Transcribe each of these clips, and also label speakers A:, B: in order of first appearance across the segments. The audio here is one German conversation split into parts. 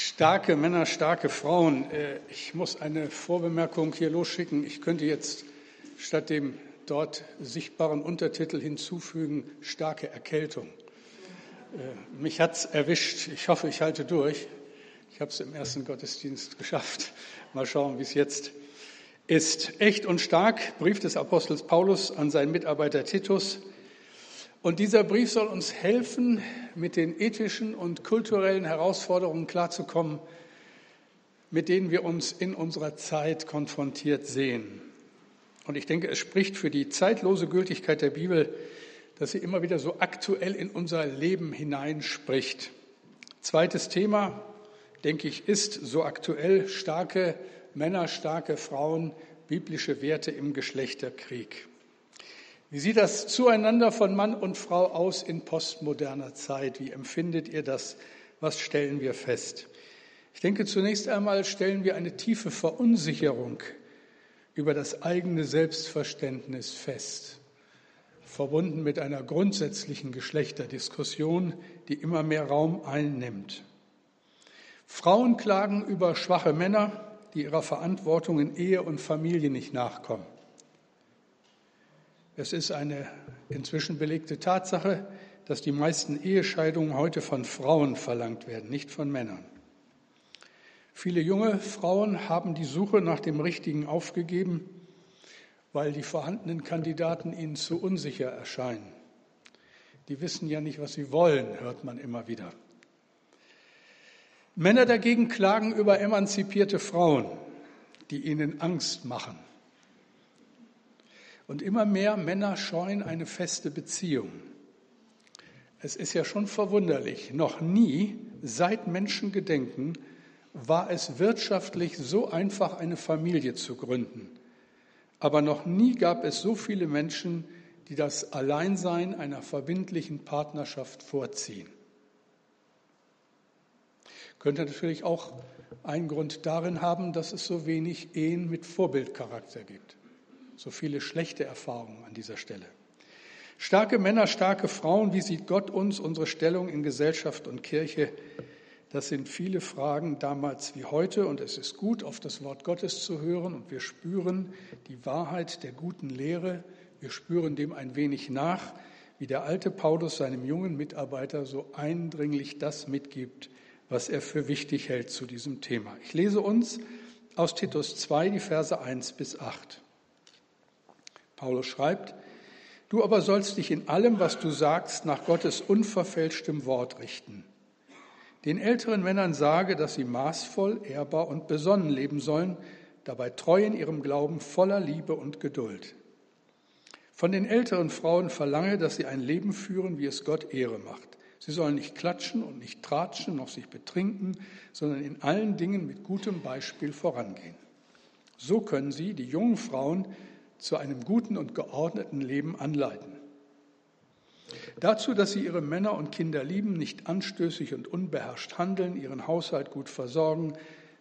A: Starke Männer, starke Frauen. Äh, ich muss eine Vorbemerkung hier losschicken. Ich könnte jetzt statt dem dort sichtbaren Untertitel hinzufügen, starke Erkältung. Äh, mich hat es erwischt. Ich hoffe, ich halte durch. Ich habe es im ersten Gottesdienst geschafft. Mal schauen, wie es jetzt ist. Echt und stark, Brief des Apostels Paulus an seinen Mitarbeiter Titus. Und dieser Brief soll uns helfen, mit den ethischen und kulturellen Herausforderungen klarzukommen, mit denen wir uns in unserer Zeit konfrontiert sehen. Und ich denke, es spricht für die zeitlose Gültigkeit der Bibel, dass sie immer wieder so aktuell in unser Leben hineinspricht. Zweites Thema, denke ich, ist so aktuell starke Männer, starke Frauen, biblische Werte im Geschlechterkrieg. Wie sieht das Zueinander von Mann und Frau aus in postmoderner Zeit? Wie empfindet ihr das? Was stellen wir fest? Ich denke, zunächst einmal stellen wir eine tiefe Verunsicherung über das eigene Selbstverständnis fest, verbunden mit einer grundsätzlichen Geschlechterdiskussion, die immer mehr Raum einnimmt. Frauen klagen über schwache Männer, die ihrer Verantwortung in Ehe und Familie nicht nachkommen. Es ist eine inzwischen belegte Tatsache, dass die meisten Ehescheidungen heute von Frauen verlangt werden, nicht von Männern. Viele junge Frauen haben die Suche nach dem Richtigen aufgegeben, weil die vorhandenen Kandidaten ihnen zu unsicher erscheinen. Die wissen ja nicht, was sie wollen, hört man immer wieder. Männer dagegen klagen über emanzipierte Frauen, die ihnen Angst machen. Und immer mehr Männer scheuen eine feste Beziehung. Es ist ja schon verwunderlich, noch nie seit Menschengedenken war es wirtschaftlich so einfach, eine Familie zu gründen. Aber noch nie gab es so viele Menschen, die das Alleinsein einer verbindlichen Partnerschaft vorziehen. Könnte natürlich auch einen Grund darin haben, dass es so wenig Ehen mit Vorbildcharakter gibt so viele schlechte Erfahrungen an dieser Stelle. Starke Männer, starke Frauen, wie sieht Gott uns, unsere Stellung in Gesellschaft und Kirche? Das sind viele Fragen damals wie heute und es ist gut, auf das Wort Gottes zu hören und wir spüren die Wahrheit der guten Lehre. Wir spüren dem ein wenig nach, wie der alte Paulus seinem jungen Mitarbeiter so eindringlich das mitgibt, was er für wichtig hält zu diesem Thema. Ich lese uns aus Titus 2 die Verse 1 bis 8. Paulus schreibt, du aber sollst dich in allem, was du sagst, nach Gottes unverfälschtem Wort richten. Den älteren Männern sage, dass sie maßvoll, ehrbar und besonnen leben sollen, dabei treu in ihrem Glauben voller Liebe und Geduld. Von den älteren Frauen verlange, dass sie ein Leben führen, wie es Gott Ehre macht. Sie sollen nicht klatschen und nicht tratschen, noch sich betrinken, sondern in allen Dingen mit gutem Beispiel vorangehen. So können sie, die jungen Frauen, zu einem guten und geordneten Leben anleiten. Dazu, dass sie ihre Männer und Kinder lieben, nicht anstößig und unbeherrscht handeln, ihren Haushalt gut versorgen,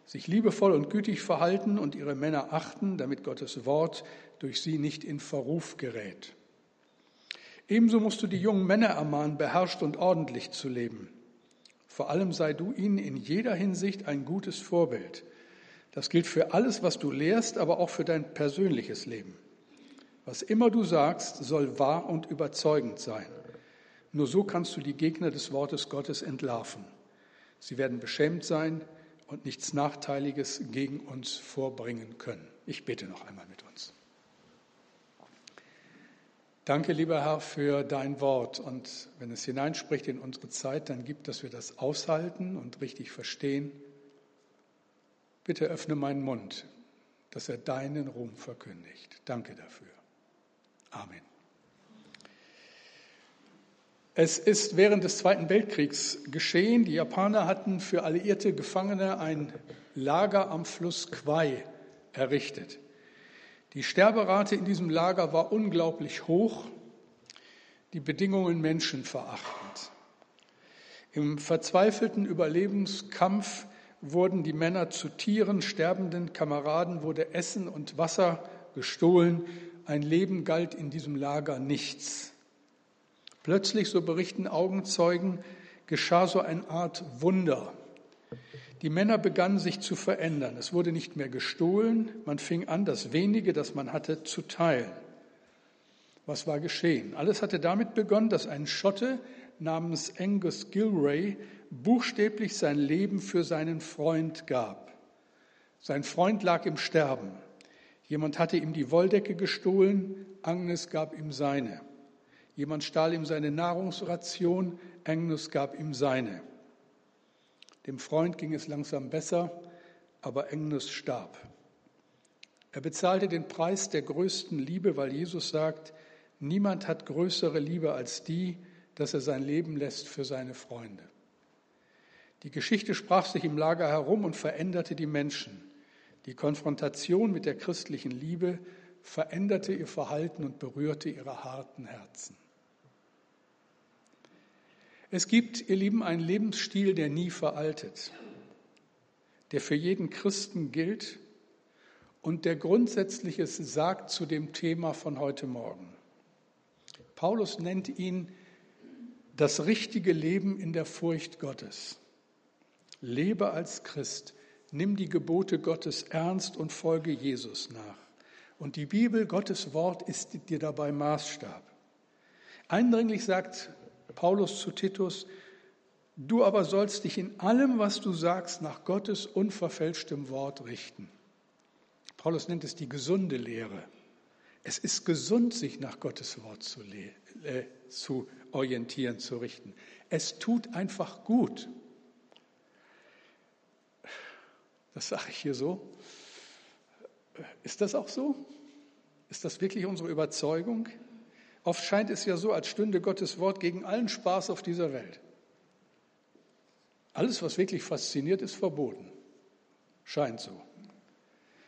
A: sich liebevoll und gütig verhalten und ihre Männer achten, damit Gottes Wort durch sie nicht in Verruf gerät. Ebenso musst du die jungen Männer ermahnen, beherrscht und ordentlich zu leben. Vor allem sei du ihnen in jeder Hinsicht ein gutes Vorbild. Das gilt für alles, was du lehrst, aber auch für dein persönliches Leben. Was immer du sagst, soll wahr und überzeugend sein. Nur so kannst du die Gegner des Wortes Gottes entlarven. Sie werden beschämt sein und nichts Nachteiliges gegen uns vorbringen können. Ich bete noch einmal mit uns. Danke, lieber Herr, für dein Wort. Und wenn es hineinspricht in unsere Zeit, dann gibt, dass wir das aushalten und richtig verstehen. Bitte öffne meinen Mund, dass er deinen Ruhm verkündigt. Danke dafür. Amen. Es ist während des Zweiten Weltkriegs geschehen. Die Japaner hatten für alliierte Gefangene ein Lager am Fluss Kwai errichtet. Die Sterberate in diesem Lager war unglaublich hoch, die Bedingungen menschenverachtend. Im verzweifelten Überlebenskampf wurden die Männer zu Tieren, sterbenden Kameraden wurde Essen und Wasser gestohlen ein Leben galt in diesem Lager nichts. Plötzlich, so berichten Augenzeugen, geschah so eine Art Wunder. Die Männer begannen sich zu verändern. Es wurde nicht mehr gestohlen, man fing an, das wenige, das man hatte, zu teilen. Was war geschehen? Alles hatte damit begonnen, dass ein Schotte namens Angus Gilray buchstäblich sein Leben für seinen Freund gab. Sein Freund lag im Sterben. Jemand hatte ihm die Wolldecke gestohlen, Agnes gab ihm seine. Jemand stahl ihm seine Nahrungsration, Agnes gab ihm seine. Dem Freund ging es langsam besser, aber Agnes starb. Er bezahlte den Preis der größten Liebe, weil Jesus sagt, niemand hat größere Liebe als die, dass er sein Leben lässt für seine Freunde. Die Geschichte sprach sich im Lager herum und veränderte die Menschen. Die Konfrontation mit der christlichen Liebe veränderte ihr Verhalten und berührte ihre harten Herzen. Es gibt, ihr Lieben, einen Lebensstil, der nie veraltet, der für jeden Christen gilt und der Grundsätzliches sagt zu dem Thema von heute Morgen. Paulus nennt ihn das richtige Leben in der Furcht Gottes. Lebe als Christ, nimm die Gebote Gottes ernst und folge Jesus nach. Und die Bibel, Gottes Wort, ist dir dabei Maßstab. Eindringlich sagt Paulus zu Titus, du aber sollst dich in allem, was du sagst, nach Gottes unverfälschtem Wort richten. Paulus nennt es die gesunde Lehre. Es ist gesund, sich nach Gottes Wort zu, äh, zu orientieren, zu richten. Es tut einfach gut. Das sage ich hier so. Ist das auch so? Ist das wirklich unsere Überzeugung? Oft scheint es ja so, als stünde Gottes Wort gegen allen Spaß auf dieser Welt. Alles, was wirklich fasziniert, ist verboten. Scheint so.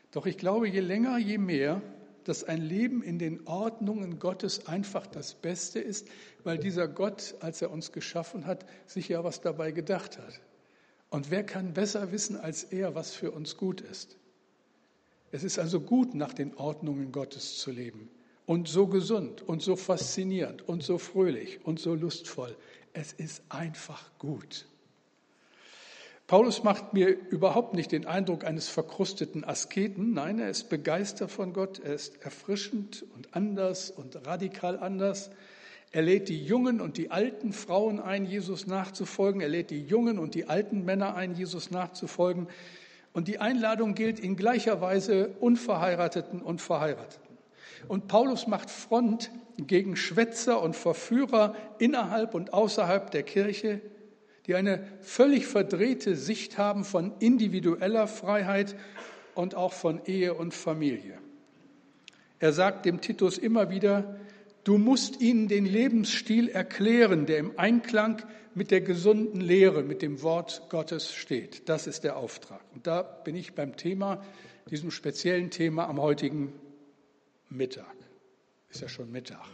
A: Doch ich glaube, je länger, je mehr, dass ein Leben in den Ordnungen Gottes einfach das Beste ist, weil dieser Gott, als er uns geschaffen hat, sich ja was dabei gedacht hat. Und wer kann besser wissen als er, was für uns gut ist? Es ist also gut, nach den Ordnungen Gottes zu leben und so gesund und so faszinierend und so fröhlich und so lustvoll. Es ist einfach gut. Paulus macht mir überhaupt nicht den Eindruck eines verkrusteten Asketen. Nein, er ist begeistert von Gott. Er ist erfrischend und anders und radikal anders. Er lädt die jungen und die alten Frauen ein, Jesus nachzufolgen. Er lädt die jungen und die alten Männer ein, Jesus nachzufolgen. Und die Einladung gilt in gleicher Weise Unverheirateten und Verheirateten. Und Paulus macht Front gegen Schwätzer und Verführer innerhalb und außerhalb der Kirche, die eine völlig verdrehte Sicht haben von individueller Freiheit und auch von Ehe und Familie. Er sagt dem Titus immer wieder, du musst ihnen den Lebensstil erklären, der im Einklang mit der gesunden Lehre, mit dem Wort Gottes steht. Das ist der Auftrag. Und da bin ich beim Thema, diesem speziellen Thema am heutigen Mittag. Ist ja schon Mittag.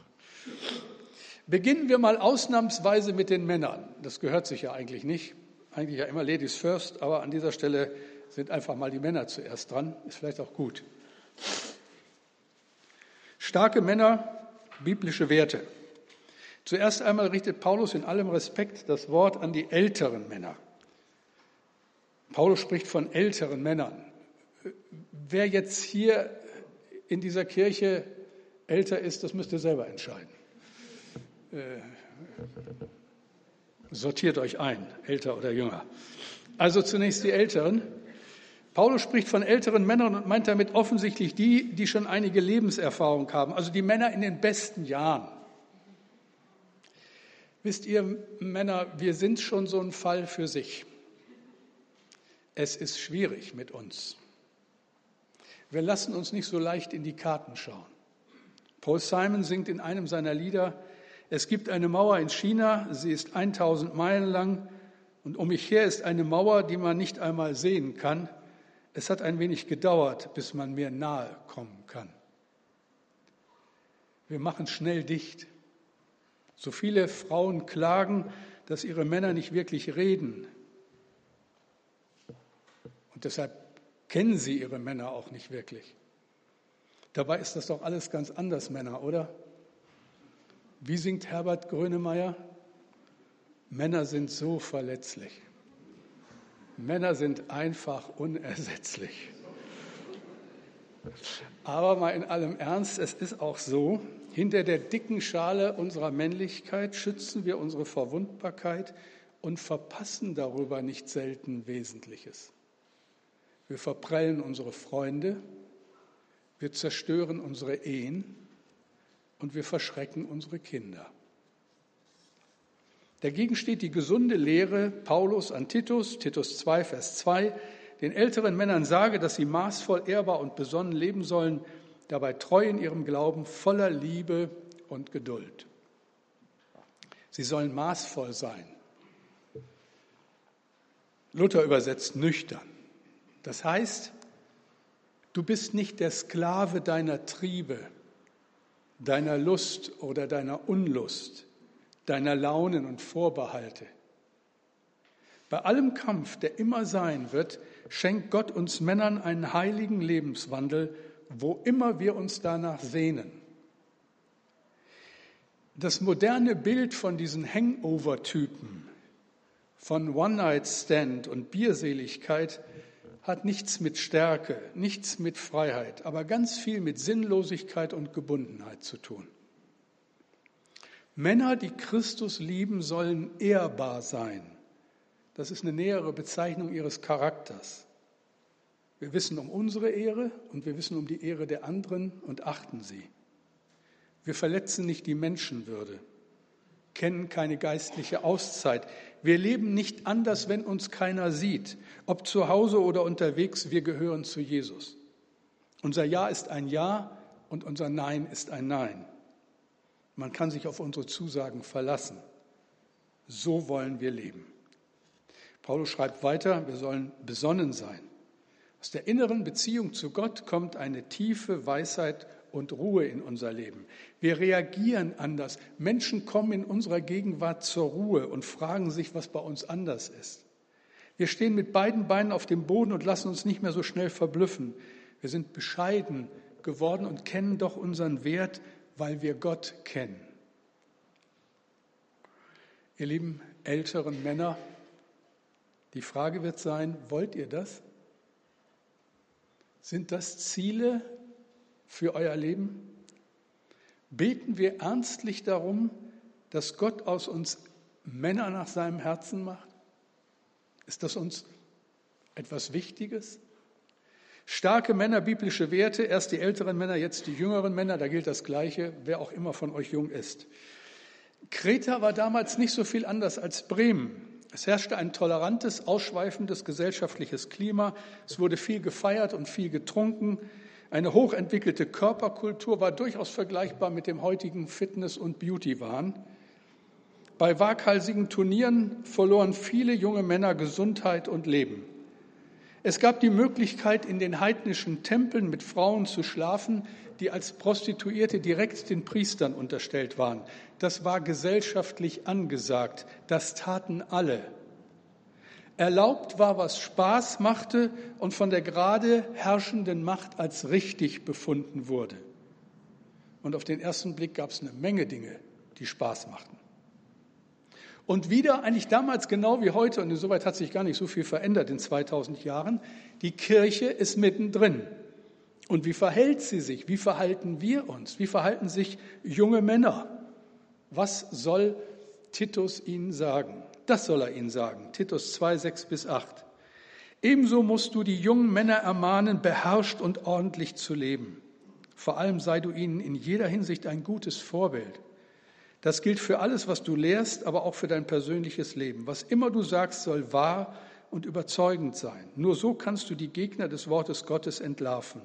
A: Beginnen wir mal ausnahmsweise mit den Männern. Das gehört sich ja eigentlich nicht. Eigentlich ja immer Ladies first, aber an dieser Stelle sind einfach mal die Männer zuerst dran. Ist vielleicht auch gut. Starke Männer, biblische Werte. Zuerst einmal richtet Paulus in allem Respekt das Wort an die älteren Männer. Paulus spricht von älteren Männern. Wer jetzt hier in dieser Kirche älter ist, das müsst ihr selber entscheiden. Äh, sortiert euch ein, älter oder jünger. Also zunächst die Älteren. Paulus spricht von älteren Männern und meint damit offensichtlich die, die schon einige Lebenserfahrung haben, also die Männer in den besten Jahren. Wisst ihr, Männer, wir sind schon so ein Fall für sich. Es ist schwierig mit uns. Wir lassen uns nicht so leicht in die Karten schauen. Paul Simon singt in einem seiner Lieder, es gibt eine Mauer in China, sie ist 1000 Meilen lang und um mich her ist eine Mauer, die man nicht einmal sehen kann. Es hat ein wenig gedauert, bis man mir nahe kommen kann. Wir machen schnell dicht. So viele Frauen klagen, dass ihre Männer nicht wirklich reden. Und deshalb kennen sie ihre Männer auch nicht wirklich. Dabei ist das doch alles ganz anders, Männer, oder? Wie singt Herbert Grönemeyer? Männer sind so verletzlich. Männer sind einfach unersetzlich. Aber mal in allem Ernst, es ist auch so, hinter der dicken Schale unserer Männlichkeit schützen wir unsere Verwundbarkeit und verpassen darüber nicht selten Wesentliches. Wir verprellen unsere Freunde, wir zerstören unsere Ehen und wir verschrecken unsere Kinder. Dagegen steht die gesunde Lehre Paulus an Titus, Titus 2, Vers 2, den älteren Männern sage, dass sie maßvoll, ehrbar und besonnen leben sollen, dabei treu in ihrem Glauben, voller Liebe und Geduld. Sie sollen maßvoll sein. Luther übersetzt nüchtern. Das heißt, du bist nicht der Sklave deiner Triebe, deiner Lust oder deiner Unlust, deiner Launen und Vorbehalte. Bei allem Kampf, der immer sein wird, schenkt Gott uns Männern einen heiligen Lebenswandel, wo immer wir uns danach sehnen. Das moderne Bild von diesen Hangover-Typen, von One-Night-Stand und Bierseligkeit hat nichts mit Stärke, nichts mit Freiheit, aber ganz viel mit Sinnlosigkeit und Gebundenheit zu tun. Männer, die Christus lieben, sollen ehrbar sein. Das ist eine nähere Bezeichnung ihres Charakters. Wir wissen um unsere Ehre und wir wissen um die Ehre der anderen und achten sie. Wir verletzen nicht die Menschenwürde, kennen keine geistliche Auszeit. Wir leben nicht anders, wenn uns keiner sieht, ob zu Hause oder unterwegs, wir gehören zu Jesus. Unser Ja ist ein Ja und unser Nein ist ein Nein. Man kann sich auf unsere Zusagen verlassen. So wollen wir leben. Paulus schreibt weiter, wir sollen besonnen sein. Aus der inneren Beziehung zu Gott kommt eine tiefe Weisheit und Ruhe in unser Leben. Wir reagieren anders. Menschen kommen in unserer Gegenwart zur Ruhe und fragen sich, was bei uns anders ist. Wir stehen mit beiden Beinen auf dem Boden und lassen uns nicht mehr so schnell verblüffen. Wir sind bescheiden geworden und kennen doch unseren Wert weil wir Gott kennen. Ihr lieben älteren Männer, die Frage wird sein, wollt ihr das? Sind das Ziele für euer Leben? Beten wir ernstlich darum, dass Gott aus uns Männer nach seinem Herzen macht? Ist das uns etwas Wichtiges? Starke Männer, biblische Werte, erst die älteren Männer, jetzt die jüngeren Männer, da gilt das Gleiche, wer auch immer von euch jung ist. Kreta war damals nicht so viel anders als Bremen. Es herrschte ein tolerantes, ausschweifendes gesellschaftliches Klima. Es wurde viel gefeiert und viel getrunken. Eine hochentwickelte Körperkultur war durchaus vergleichbar mit dem heutigen Fitness- und Beauty-Wahn. Bei waghalsigen Turnieren verloren viele junge Männer Gesundheit und Leben. Es gab die Möglichkeit, in den heidnischen Tempeln mit Frauen zu schlafen, die als Prostituierte direkt den Priestern unterstellt waren. Das war gesellschaftlich angesagt. Das taten alle. Erlaubt war, was Spaß machte und von der gerade herrschenden Macht als richtig befunden wurde. Und auf den ersten Blick gab es eine Menge Dinge, die Spaß machten. Und wieder, eigentlich damals genau wie heute, und insoweit hat sich gar nicht so viel verändert in 2000 Jahren, die Kirche ist mittendrin. Und wie verhält sie sich? Wie verhalten wir uns? Wie verhalten sich junge Männer? Was soll Titus ihnen sagen? Das soll er ihnen sagen. Titus 2, 6 bis 8. Ebenso musst du die jungen Männer ermahnen, beherrscht und ordentlich zu leben. Vor allem sei du ihnen in jeder Hinsicht ein gutes Vorbild. Das gilt für alles, was du lehrst, aber auch für dein persönliches Leben. Was immer du sagst, soll wahr und überzeugend sein. Nur so kannst du die Gegner des Wortes Gottes entlarven.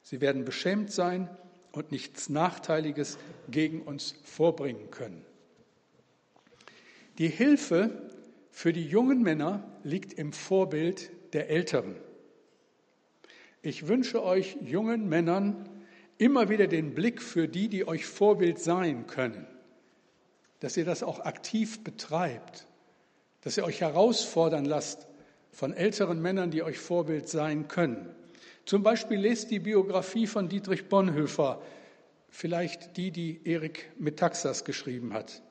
A: Sie werden beschämt sein und nichts Nachteiliges gegen uns vorbringen können. Die Hilfe für die jungen Männer liegt im Vorbild der Älteren. Ich wünsche euch jungen Männern immer wieder den Blick für die, die euch Vorbild sein können dass ihr das auch aktiv betreibt, dass ihr euch herausfordern lasst von älteren Männern, die euch Vorbild sein können. Zum Beispiel lest die Biografie von Dietrich Bonhoeffer, vielleicht die, die Erik Metaxas geschrieben hat.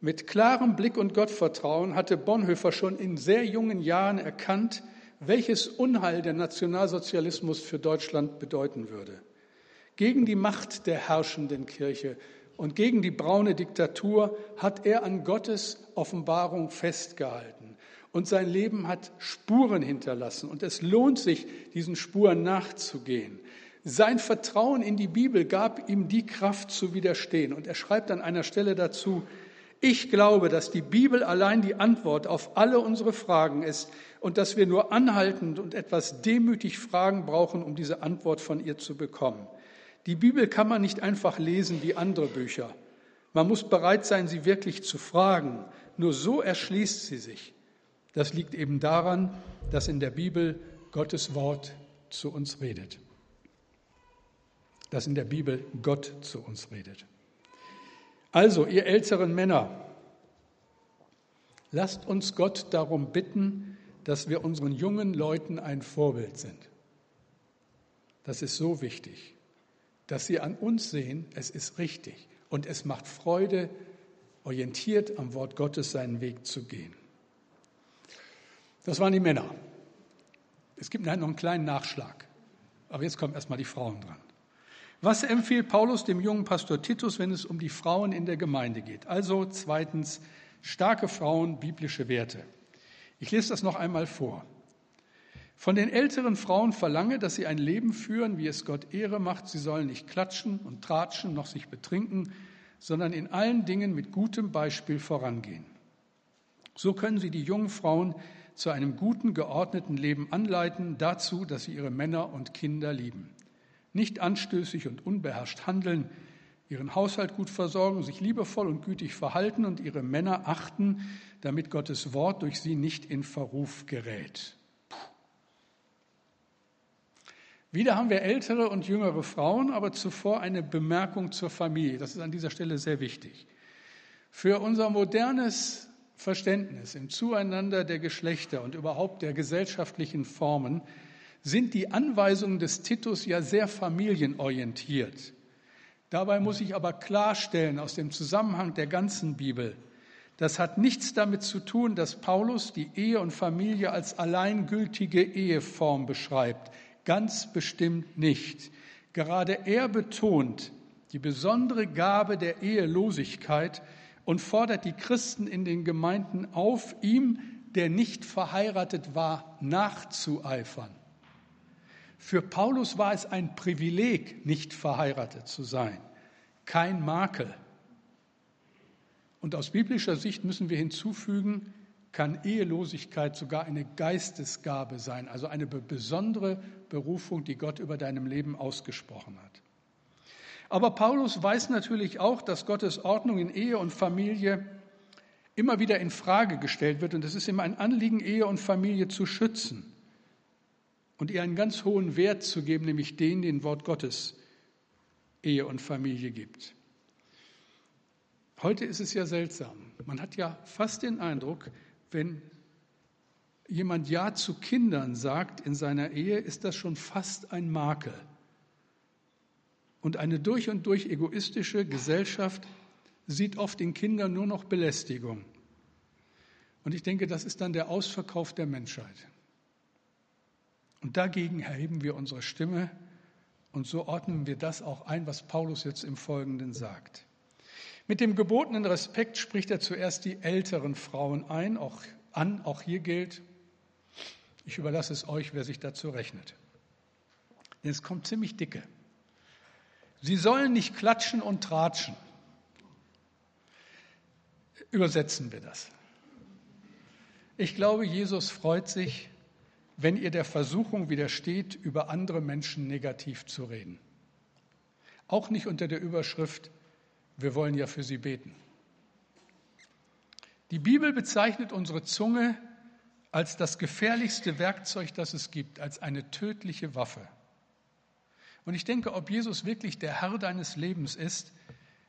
A: Mit klarem Blick und Gottvertrauen hatte Bonhoeffer schon in sehr jungen Jahren erkannt, welches Unheil der Nationalsozialismus für Deutschland bedeuten würde. Gegen die Macht der herrschenden Kirche und gegen die braune Diktatur hat er an Gottes Offenbarung festgehalten. Und sein Leben hat Spuren hinterlassen. Und es lohnt sich, diesen Spuren nachzugehen. Sein Vertrauen in die Bibel gab ihm die Kraft zu widerstehen. Und er schreibt an einer Stelle dazu, ich glaube, dass die Bibel allein die Antwort auf alle unsere Fragen ist und dass wir nur anhaltend und etwas demütig Fragen brauchen, um diese Antwort von ihr zu bekommen. Die Bibel kann man nicht einfach lesen wie andere Bücher. Man muss bereit sein, sie wirklich zu fragen. Nur so erschließt sie sich. Das liegt eben daran, dass in der Bibel Gottes Wort zu uns redet. Dass in der Bibel Gott zu uns redet. Also, ihr älteren Männer, lasst uns Gott darum bitten, dass wir unseren jungen Leuten ein Vorbild sind. Das ist so wichtig, dass sie an uns sehen, es ist richtig und es macht Freude, orientiert am Wort Gottes seinen Weg zu gehen. Das waren die Männer. Es gibt noch einen kleinen Nachschlag, aber jetzt kommen erstmal die Frauen dran. Was empfiehlt Paulus dem jungen Pastor Titus, wenn es um die Frauen in der Gemeinde geht? Also zweitens, starke Frauen, biblische Werte. Ich lese das noch einmal vor. Von den älteren Frauen verlange, dass sie ein Leben führen, wie es Gott Ehre macht. Sie sollen nicht klatschen und tratschen, noch sich betrinken, sondern in allen Dingen mit gutem Beispiel vorangehen. So können sie die jungen Frauen zu einem guten, geordneten Leben anleiten, dazu, dass sie ihre Männer und Kinder lieben nicht anstößig und unbeherrscht handeln, ihren Haushalt gut versorgen, sich liebevoll und gütig verhalten und ihre Männer achten, damit Gottes Wort durch sie nicht in Verruf gerät. Wieder haben wir ältere und jüngere Frauen, aber zuvor eine Bemerkung zur Familie. Das ist an dieser Stelle sehr wichtig. Für unser modernes Verständnis im Zueinander der Geschlechter und überhaupt der gesellschaftlichen Formen sind die Anweisungen des Titus ja sehr familienorientiert. Dabei muss ich aber klarstellen aus dem Zusammenhang der ganzen Bibel, das hat nichts damit zu tun, dass Paulus die Ehe und Familie als alleingültige Eheform beschreibt. Ganz bestimmt nicht. Gerade er betont die besondere Gabe der Ehelosigkeit und fordert die Christen in den Gemeinden auf, ihm, der nicht verheiratet war, nachzueifern. Für Paulus war es ein Privileg, nicht verheiratet zu sein, kein Makel. Und aus biblischer Sicht müssen wir hinzufügen, kann Ehelosigkeit sogar eine Geistesgabe sein, also eine besondere Berufung, die Gott über deinem Leben ausgesprochen hat. Aber Paulus weiß natürlich auch, dass Gottes Ordnung in Ehe und Familie immer wieder in Frage gestellt wird und es ist ihm ein Anliegen, Ehe und Familie zu schützen und ihr einen ganz hohen Wert zu geben, nämlich den, den Wort Gottes Ehe und Familie gibt. Heute ist es ja seltsam. Man hat ja fast den Eindruck, wenn jemand Ja zu Kindern sagt in seiner Ehe, ist das schon fast ein Makel. Und eine durch und durch egoistische Gesellschaft sieht oft in Kindern nur noch Belästigung. Und ich denke, das ist dann der Ausverkauf der Menschheit. Und dagegen erheben wir unsere Stimme und so ordnen wir das auch ein, was Paulus jetzt im Folgenden sagt. Mit dem gebotenen Respekt spricht er zuerst die älteren Frauen ein, auch an, auch hier gilt, ich überlasse es euch, wer sich dazu rechnet. Denn es kommt ziemlich dicke. Sie sollen nicht klatschen und tratschen. Übersetzen wir das. Ich glaube, Jesus freut sich, wenn ihr der Versuchung widersteht, über andere Menschen negativ zu reden. Auch nicht unter der Überschrift, wir wollen ja für sie beten. Die Bibel bezeichnet unsere Zunge als das gefährlichste Werkzeug, das es gibt, als eine tödliche Waffe. Und ich denke, ob Jesus wirklich der Herr deines Lebens ist,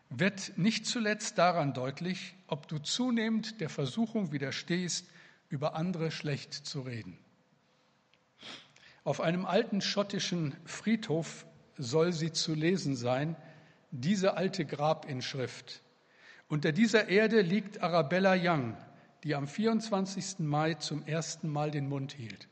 A: wird nicht zuletzt daran deutlich, ob du zunehmend der Versuchung widerstehst, über andere schlecht zu reden. Auf einem alten schottischen Friedhof soll sie zu lesen sein, diese alte Grabinschrift. Unter dieser Erde liegt Arabella Young, die am 24. Mai zum ersten Mal den Mund hielt.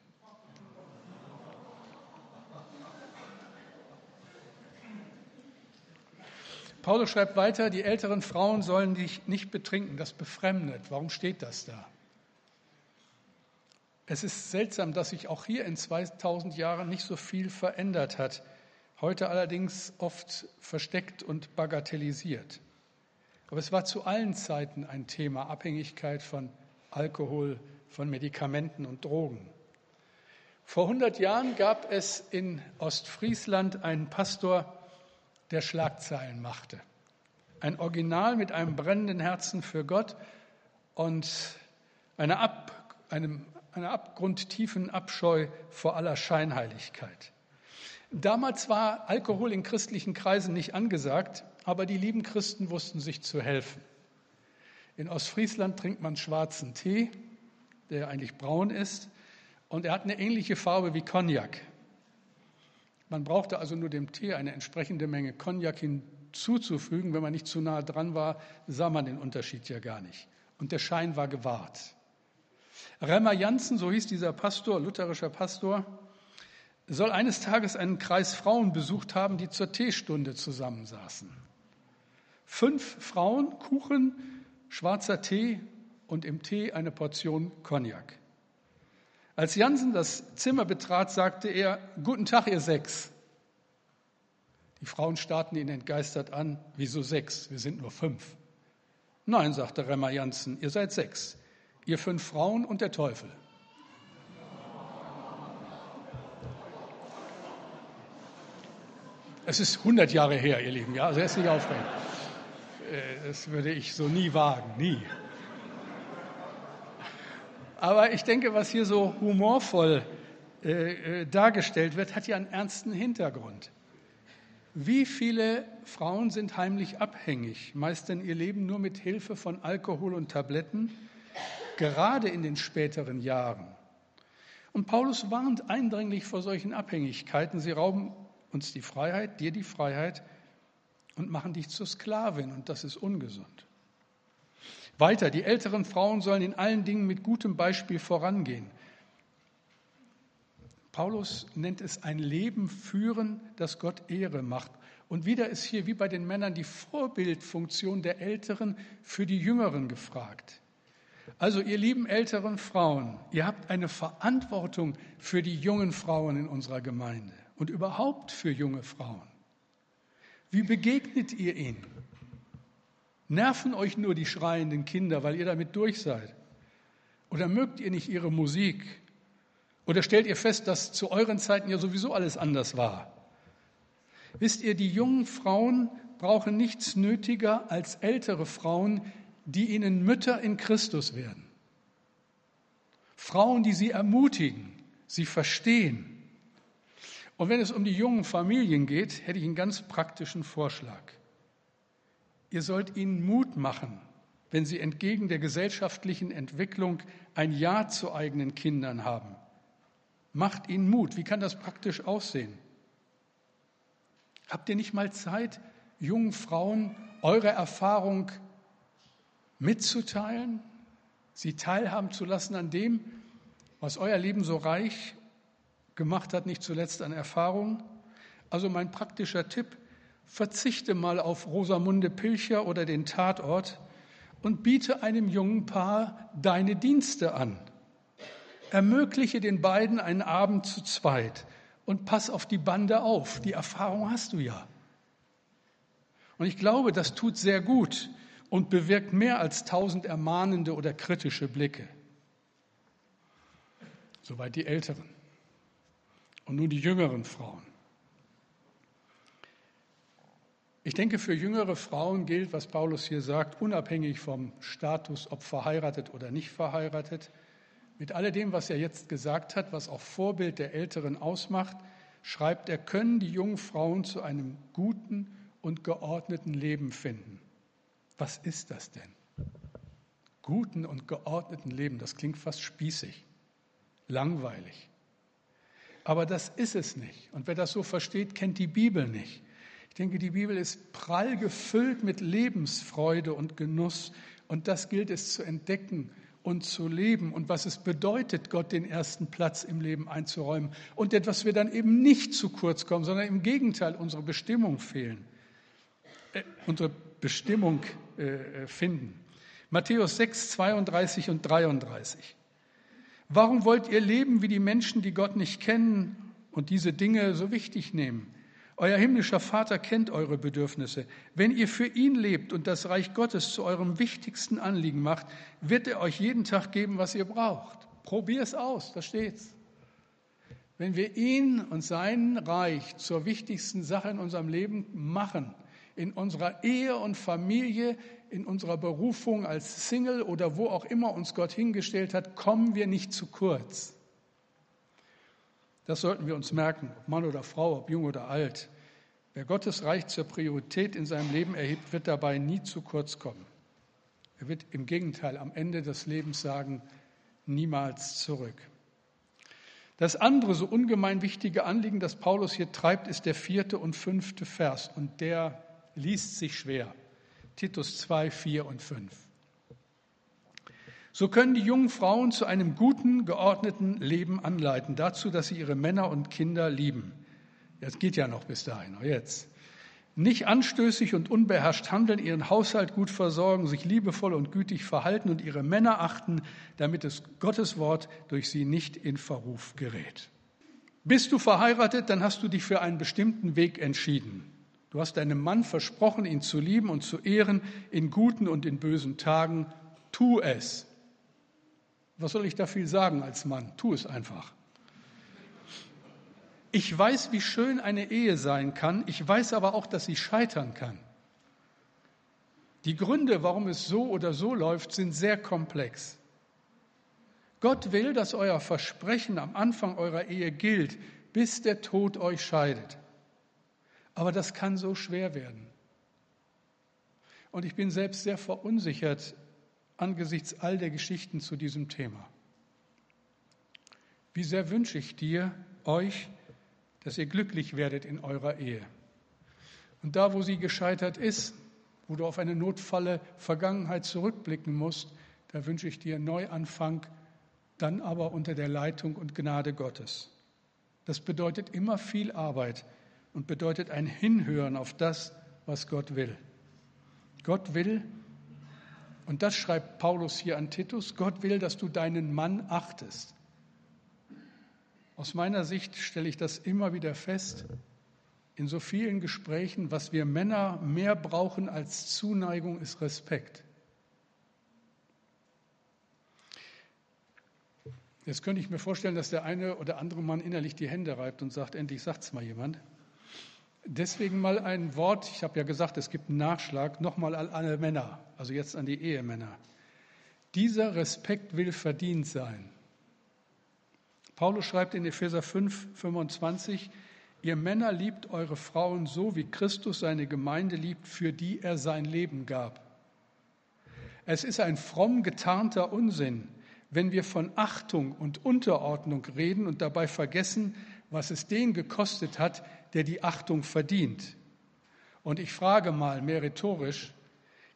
A: Paulus schreibt weiter, die älteren Frauen sollen dich nicht betrinken, das befremdet. Warum steht das da? Es ist seltsam, dass sich auch hier in 2000 Jahren nicht so viel verändert hat, heute allerdings oft versteckt und bagatellisiert. Aber es war zu allen Zeiten ein Thema, Abhängigkeit von Alkohol, von Medikamenten und Drogen. Vor 100 Jahren gab es in Ostfriesland einen Pastor, der Schlagzeilen machte. Ein Original mit einem brennenden Herzen für Gott und einer, Ab, einem, einer abgrundtiefen Abscheu vor aller Scheinheiligkeit. Damals war Alkohol in christlichen Kreisen nicht angesagt, aber die lieben Christen wussten sich zu helfen. In Ostfriesland trinkt man schwarzen Tee, der eigentlich braun ist, und er hat eine ähnliche Farbe wie Cognac. Man brauchte also nur dem Tee eine entsprechende Menge Cognac hinzuzufügen. Wenn man nicht zu nah dran war, sah man den Unterschied ja gar nicht. Und der Schein war gewahrt. Remmer Janssen, so hieß dieser Pastor, lutherischer Pastor, soll eines Tages einen Kreis Frauen besucht haben, die zur Teestunde zusammensaßen. Fünf Frauen, Kuchen, schwarzer Tee und im Tee eine Portion Cognac. Als Jansen das Zimmer betrat, sagte er, Guten Tag, ihr sechs. Die Frauen starrten ihn entgeistert an, wieso sechs? Wir sind nur fünf. Nein, sagte Remmer Jansen, ihr seid sechs. Ihr fünf Frauen und der Teufel. Es ist 100 Jahre her, ihr Lieben, ja, also er ist nicht aufregend. Äh, das würde ich so nie wagen, nie. Aber ich denke, was hier so humorvoll äh, äh, dargestellt wird, hat ja einen ernsten Hintergrund. Wie viele Frauen sind heimlich abhängig, meistern ihr Leben nur mit Hilfe von Alkohol und Tabletten, gerade in den späteren Jahren. Und Paulus warnt eindringlich vor solchen Abhängigkeiten. Sie rauben uns die Freiheit, dir die Freiheit und machen dich zur Sklavin und das ist ungesund. Weiter, die älteren Frauen sollen in allen Dingen mit gutem Beispiel vorangehen. Paulus nennt es ein Leben führen, das Gott Ehre macht. Und wieder ist hier wie bei den Männern die Vorbildfunktion der Älteren für die Jüngeren gefragt. Also ihr lieben älteren Frauen, ihr habt eine Verantwortung für die jungen Frauen in unserer Gemeinde und überhaupt für junge Frauen. Wie begegnet ihr ihnen? Nerven euch nur die schreienden Kinder, weil ihr damit durch seid? Oder mögt ihr nicht ihre Musik? Oder stellt ihr fest, dass zu euren Zeiten ja sowieso alles anders war? Wisst ihr, die jungen Frauen brauchen nichts nötiger als ältere Frauen, die ihnen Mütter in Christus werden. Frauen, die sie ermutigen, sie verstehen. Und wenn es um die jungen Familien geht, hätte ich einen ganz praktischen Vorschlag. Ihr sollt ihnen Mut machen, wenn sie entgegen der gesellschaftlichen Entwicklung ein Ja zu eigenen Kindern haben. Macht ihnen Mut. Wie kann das praktisch aussehen? Habt ihr nicht mal Zeit, jungen Frauen eure Erfahrung mitzuteilen, sie teilhaben zu lassen an dem, was euer Leben so reich gemacht hat, nicht zuletzt an Erfahrung? Also mein praktischer Tipp, verzichte mal auf Rosamunde Pilcher oder den Tatort und biete einem jungen Paar deine Dienste an. Ermögliche den beiden einen Abend zu zweit und pass auf die Bande auf. Die Erfahrung hast du ja. Und ich glaube, das tut sehr gut und bewirkt mehr als tausend ermahnende oder kritische Blicke. Soweit die Älteren. Und nun die jüngeren Frauen. Ich denke, für jüngere Frauen gilt, was Paulus hier sagt, unabhängig vom Status, ob verheiratet oder nicht verheiratet, mit alledem, was er jetzt gesagt hat, was auch Vorbild der Älteren ausmacht, schreibt er, können die jungen Frauen zu einem guten und geordneten Leben finden. Was ist das denn? Guten und geordneten Leben, das klingt fast spießig, langweilig. Aber das ist es nicht. Und wer das so versteht, kennt die Bibel nicht. Ich denke, die Bibel ist prall gefüllt mit Lebensfreude und Genuss. Und das gilt es zu entdecken und zu leben und was es bedeutet, Gott den ersten Platz im Leben einzuräumen und etwas wir dann eben nicht zu kurz kommen, sondern im Gegenteil unsere Bestimmung fehlen, äh, unsere Bestimmung äh, finden. Matthäus 6, 32 und 33. Warum wollt ihr leben wie die Menschen, die Gott nicht kennen und diese Dinge so wichtig nehmen? Euer himmlischer Vater kennt eure Bedürfnisse. Wenn ihr für ihn lebt und das Reich Gottes zu eurem wichtigsten Anliegen macht, wird er euch jeden Tag geben, was ihr braucht. Probier es aus, da steht's. Wenn wir ihn und sein Reich zur wichtigsten Sache in unserem Leben machen, in unserer Ehe und Familie, in unserer Berufung als Single oder wo auch immer uns Gott hingestellt hat, kommen wir nicht zu kurz. Das sollten wir uns merken, ob Mann oder Frau, ob jung oder alt. Wer Gottes Reich zur Priorität in seinem Leben erhebt, wird dabei nie zu kurz kommen. Er wird im Gegenteil am Ende des Lebens sagen, niemals zurück. Das andere so ungemein wichtige Anliegen, das Paulus hier treibt, ist der vierte und fünfte Vers. Und der liest sich schwer. Titus 2, 4 und 5. So können die jungen Frauen zu einem guten, geordneten Leben anleiten, dazu, dass sie ihre Männer und Kinder lieben. Das geht ja noch bis dahin, jetzt. Nicht anstößig und unbeherrscht handeln, ihren Haushalt gut versorgen, sich liebevoll und gütig verhalten und ihre Männer achten, damit es Gottes Wort durch sie nicht in Verruf gerät. Bist du verheiratet, dann hast du dich für einen bestimmten Weg entschieden. Du hast deinem Mann versprochen, ihn zu lieben und zu ehren in guten und in bösen Tagen. Tu es. Was soll ich da viel sagen als Mann? Tu es einfach. Ich weiß, wie schön eine Ehe sein kann. Ich weiß aber auch, dass sie scheitern kann. Die Gründe, warum es so oder so läuft, sind sehr komplex. Gott will, dass euer Versprechen am Anfang eurer Ehe gilt, bis der Tod euch scheidet. Aber das kann so schwer werden. Und ich bin selbst sehr verunsichert angesichts all der Geschichten zu diesem Thema. Wie sehr wünsche ich dir, euch, dass ihr glücklich werdet in eurer Ehe. Und da, wo sie gescheitert ist, wo du auf eine notfalle Vergangenheit zurückblicken musst, da wünsche ich dir Neuanfang, dann aber unter der Leitung und Gnade Gottes. Das bedeutet immer viel Arbeit und bedeutet ein Hinhören auf das, was Gott will. Gott will, und das schreibt Paulus hier an Titus, Gott will, dass du deinen Mann achtest. Aus meiner Sicht stelle ich das immer wieder fest, in so vielen Gesprächen, was wir Männer mehr brauchen als Zuneigung ist Respekt. Jetzt könnte ich mir vorstellen, dass der eine oder andere Mann innerlich die Hände reibt und sagt, endlich sagt es mal jemand. Deswegen mal ein Wort, ich habe ja gesagt, es gibt einen Nachschlag, nochmal an alle Männer, also jetzt an die Ehemänner. Dieser Respekt will verdient sein. Paulus schreibt in Epheser 5, 25, ihr Männer liebt eure Frauen so, wie Christus seine Gemeinde liebt, für die er sein Leben gab. Es ist ein fromm getarnter Unsinn, wenn wir von Achtung und Unterordnung reden und dabei vergessen, was es den gekostet hat, der die Achtung verdient. Und ich frage mal mehr rhetorisch,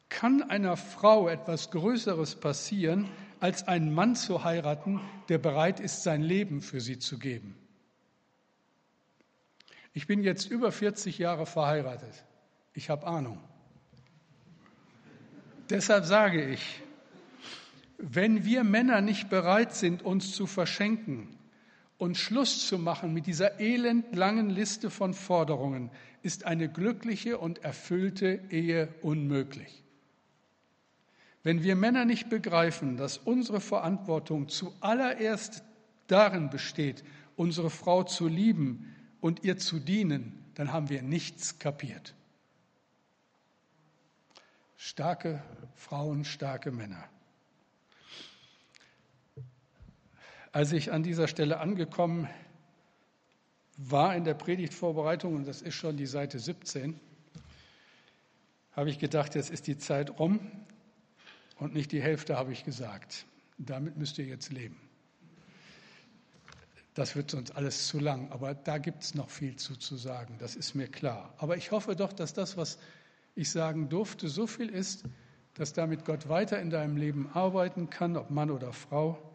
A: kann einer Frau etwas Größeres passieren, als einen Mann zu heiraten, der bereit ist, sein Leben für sie zu geben? Ich bin jetzt über 40 Jahre verheiratet. Ich habe Ahnung. Deshalb sage ich, wenn wir Männer nicht bereit sind, uns zu verschenken, und Schluss zu machen mit dieser elendlangen Liste von Forderungen ist eine glückliche und erfüllte Ehe unmöglich. Wenn wir Männer nicht begreifen, dass unsere Verantwortung zuallererst darin besteht, unsere Frau zu lieben und ihr zu dienen, dann haben wir nichts kapiert. Starke Frauen, starke Männer. Als ich an dieser Stelle angekommen war in der Predigtvorbereitung, und das ist schon die Seite 17, habe ich gedacht, jetzt ist die Zeit rum und nicht die Hälfte habe ich gesagt. Damit müsst ihr jetzt leben. Das wird uns alles zu lang, aber da gibt es noch viel zu, zu sagen, das ist mir klar. Aber ich hoffe doch, dass das, was ich sagen durfte, so viel ist, dass damit Gott weiter in deinem Leben arbeiten kann, ob Mann oder Frau,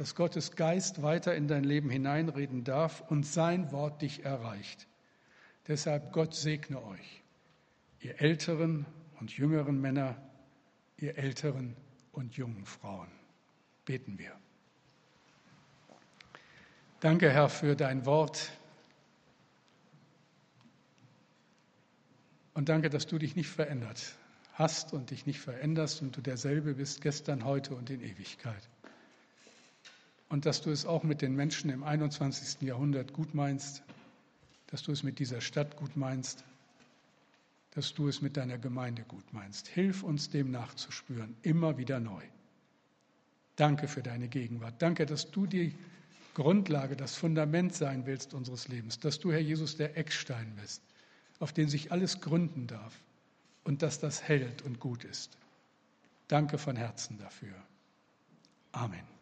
A: dass Gottes Geist weiter in dein Leben hineinreden darf und sein Wort dich erreicht. Deshalb Gott segne euch, ihr älteren und jüngeren Männer, ihr älteren und jungen Frauen. Beten wir. Danke, Herr, für dein Wort. Und danke, dass du dich nicht verändert hast und dich nicht veränderst und du derselbe bist gestern, heute und in Ewigkeit. Und dass du es auch mit den Menschen im 21. Jahrhundert gut meinst, dass du es mit dieser Stadt gut meinst, dass du es mit deiner Gemeinde gut meinst. Hilf uns dem nachzuspüren, immer wieder neu. Danke für deine Gegenwart. Danke, dass du die Grundlage, das Fundament sein willst unseres Lebens, dass du, Herr Jesus, der Eckstein bist, auf den sich alles gründen darf und dass das hält und gut ist. Danke von Herzen dafür. Amen.